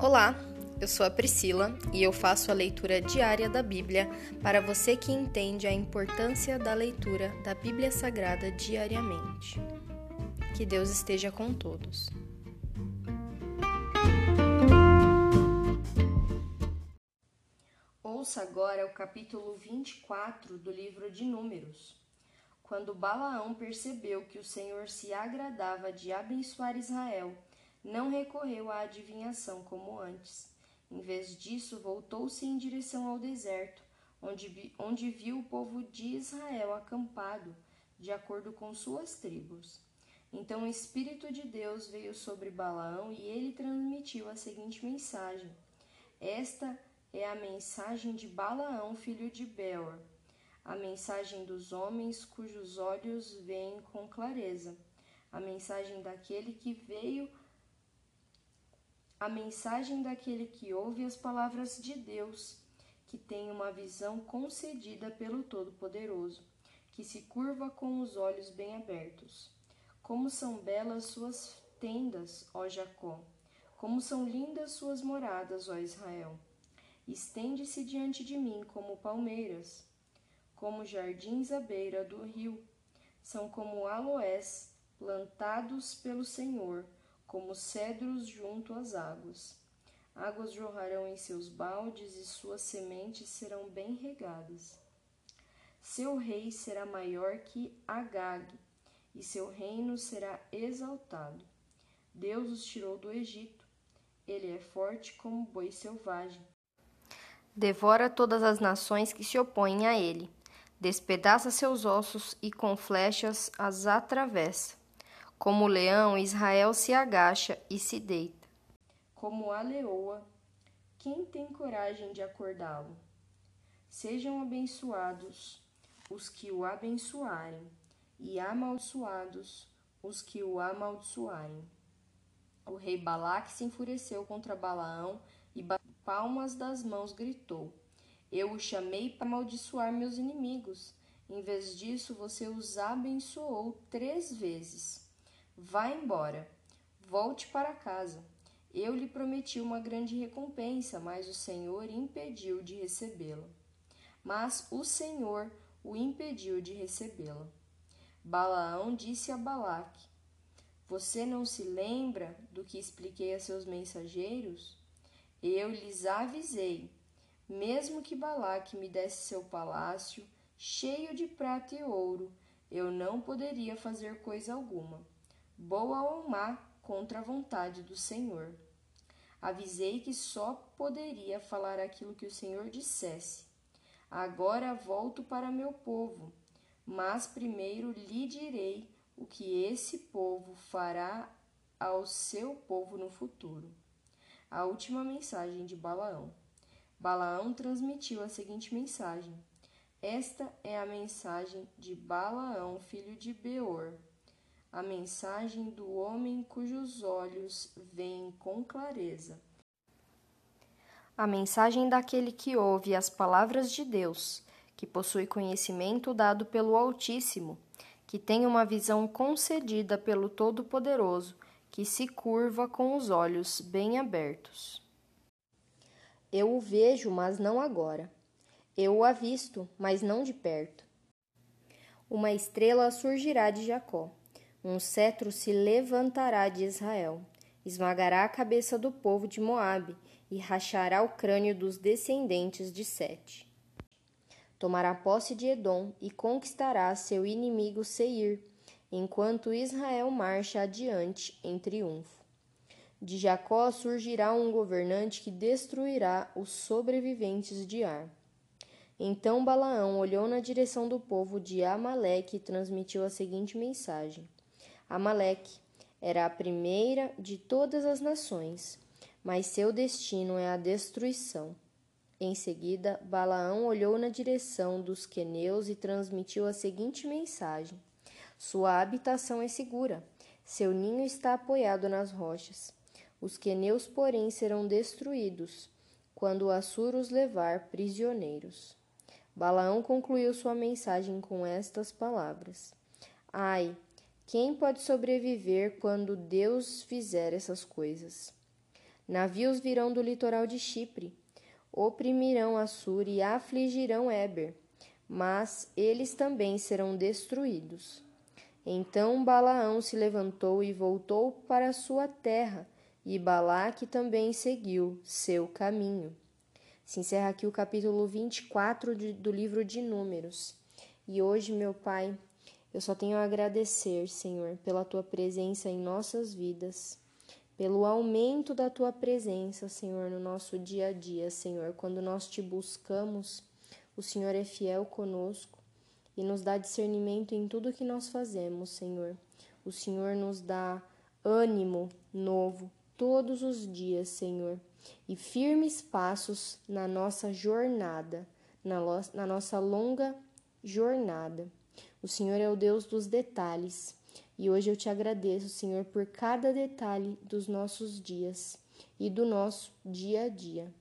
Olá, eu sou a Priscila e eu faço a leitura diária da Bíblia para você que entende a importância da leitura da Bíblia Sagrada diariamente. Que Deus esteja com todos. Ouça agora o capítulo 24 do livro de Números. Quando Balaão percebeu que o Senhor se agradava de abençoar Israel, não recorreu à adivinhação como antes. Em vez disso, voltou-se em direção ao deserto, onde, onde viu o povo de Israel acampado, de acordo com suas tribos. Então o Espírito de Deus veio sobre Balaão e ele transmitiu a seguinte mensagem: Esta é a mensagem de Balaão, filho de Beor, a mensagem dos homens cujos olhos veem com clareza, a mensagem daquele que veio a mensagem daquele que ouve as palavras de Deus, que tem uma visão concedida pelo Todo-Poderoso, que se curva com os olhos bem abertos. Como são belas suas tendas, ó Jacó! Como são lindas suas moradas, ó Israel! Estende-se diante de mim como palmeiras, como jardins à beira do rio. São como aloés plantados pelo Senhor como cedros junto às águas. Águas jorrarão em seus baldes e suas sementes serão bem regadas. Seu rei será maior que Agag, e seu reino será exaltado. Deus os tirou do Egito. Ele é forte como boi selvagem. Devora todas as nações que se opõem a ele. Despedaça seus ossos e com flechas as atravessa. Como o leão, Israel se agacha e se deita. Como a leoa, quem tem coragem de acordá-lo? Sejam abençoados os que o abençoarem, e amaldiçoados os que o amaldiçoarem. O rei Balaque se enfureceu contra Balaão e palmas das mãos gritou: Eu o chamei para amaldiçoar meus inimigos. Em vez disso, você os abençoou três vezes. Vá embora, volte para casa. Eu lhe prometi uma grande recompensa, mas o Senhor impediu de recebê-la. Mas o Senhor o impediu de recebê-la. Balaão disse a Balaque: Você não se lembra do que expliquei a seus mensageiros? Eu lhes avisei, mesmo que Balaque me desse seu palácio cheio de prata e ouro, eu não poderia fazer coisa alguma boa ou má, contra a vontade do Senhor. Avisei que só poderia falar aquilo que o Senhor dissesse. Agora volto para meu povo, mas primeiro lhe direi o que esse povo fará ao seu povo no futuro. A última mensagem de Balaão. Balaão transmitiu a seguinte mensagem: Esta é a mensagem de Balaão, filho de Beor a mensagem do homem cujos olhos veem com clareza. A mensagem daquele que ouve as palavras de Deus, que possui conhecimento dado pelo Altíssimo, que tem uma visão concedida pelo Todo-Poderoso, que se curva com os olhos bem abertos. Eu o vejo, mas não agora. Eu o avisto, mas não de perto. Uma estrela surgirá de Jacó um cetro se levantará de Israel, esmagará a cabeça do povo de Moabe e rachará o crânio dos descendentes de Sete. Tomará posse de Edom e conquistará seu inimigo Seir, enquanto Israel marcha adiante em triunfo. De Jacó surgirá um governante que destruirá os sobreviventes de Ar. Então Balaão olhou na direção do povo de Amaleque e transmitiu a seguinte mensagem: Amaleque era a primeira de todas as nações, mas seu destino é a destruição. Em seguida, Balaão olhou na direção dos queneus e transmitiu a seguinte mensagem: Sua habitação é segura, seu ninho está apoiado nas rochas. Os queneus, porém, serão destruídos quando o Assur os levar prisioneiros. Balaão concluiu sua mensagem com estas palavras: Ai, quem pode sobreviver quando Deus fizer essas coisas? Navios virão do litoral de Chipre, oprimirão Assur e afligirão Eber, mas eles também serão destruídos. Então Balaão se levantou e voltou para sua terra, e Balaque também seguiu seu caminho. Se encerra aqui o capítulo 24 de, do livro de Números. E hoje, meu Pai, eu só tenho a agradecer, Senhor, pela tua presença em nossas vidas, pelo aumento da tua presença, Senhor, no nosso dia a dia, Senhor. Quando nós te buscamos, o Senhor é fiel conosco e nos dá discernimento em tudo que nós fazemos, Senhor. O Senhor nos dá ânimo novo todos os dias, Senhor, e firmes passos na nossa jornada, na, na nossa longa jornada. O Senhor é o Deus dos detalhes. E hoje eu te agradeço, Senhor, por cada detalhe dos nossos dias e do nosso dia a dia.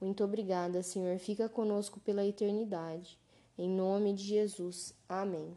Muito obrigada, Senhor. Fica conosco pela eternidade. Em nome de Jesus. Amém.